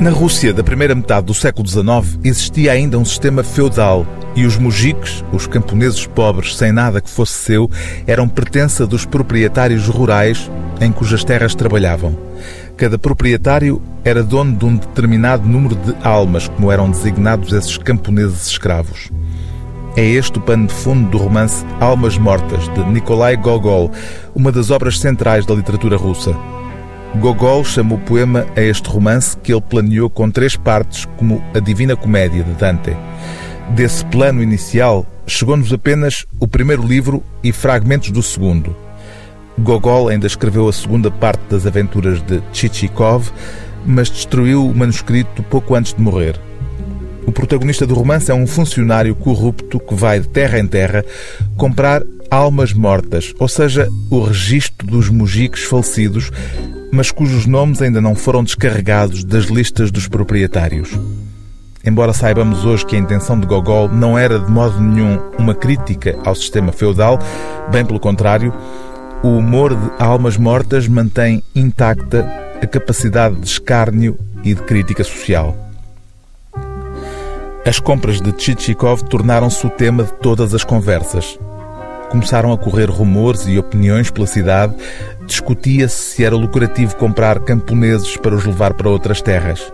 Na Rússia da primeira metade do século XIX existia ainda um sistema feudal e os mujiques, os camponeses pobres sem nada que fosse seu, eram pertença dos proprietários rurais em cujas terras trabalhavam. Cada proprietário era dono de um determinado número de almas, como eram designados esses camponeses escravos. É este o pano de fundo do romance Almas Mortas, de Nikolai Gogol, uma das obras centrais da literatura russa. Gogol chamou poema a este romance que ele planeou com três partes, como a Divina Comédia de Dante. Desse plano inicial, chegou-nos apenas o primeiro livro e fragmentos do segundo. Gogol ainda escreveu a segunda parte das aventuras de Chichikov, mas destruiu o manuscrito pouco antes de morrer. O protagonista do romance é um funcionário corrupto que vai de terra em terra comprar almas mortas, ou seja, o registro dos mujiques falecidos, mas cujos nomes ainda não foram descarregados das listas dos proprietários. Embora saibamos hoje que a intenção de Gogol não era de modo nenhum uma crítica ao sistema feudal, bem pelo contrário, o humor de Almas Mortas mantém intacta a capacidade de escárnio e de crítica social. As compras de Tchitchikov tornaram-se o tema de todas as conversas. Começaram a correr rumores e opiniões pela cidade. Discutia-se se era lucrativo comprar camponeses para os levar para outras terras.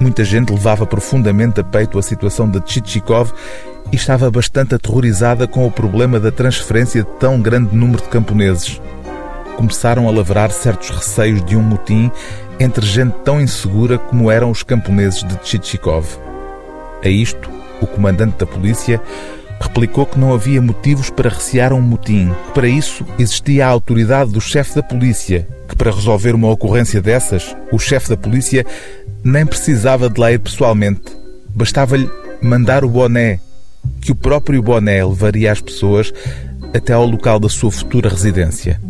Muita gente levava profundamente a peito a situação de Tchitchikov e estava bastante aterrorizada com o problema da transferência de tão grande número de camponeses. Começaram a lavrar certos receios de um motim entre gente tão insegura como eram os camponeses de Tchitchikov. A isto, o comandante da polícia replicou que não havia motivos para recear um motim, que para isso existia a autoridade do chefe da polícia, que para resolver uma ocorrência dessas, o chefe da polícia nem precisava de lá ir pessoalmente. Bastava-lhe mandar o boné, que o próprio boné levaria as pessoas até ao local da sua futura residência.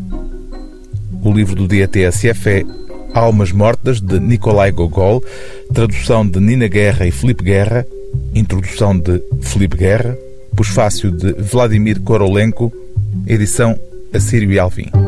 O livro do dia é Almas Mortas, de Nikolai Gogol, tradução de Nina Guerra e Felipe Guerra, introdução de Felipe Guerra, Pusfácio de Vladimir Korolenko, edição Assírio e Alvim.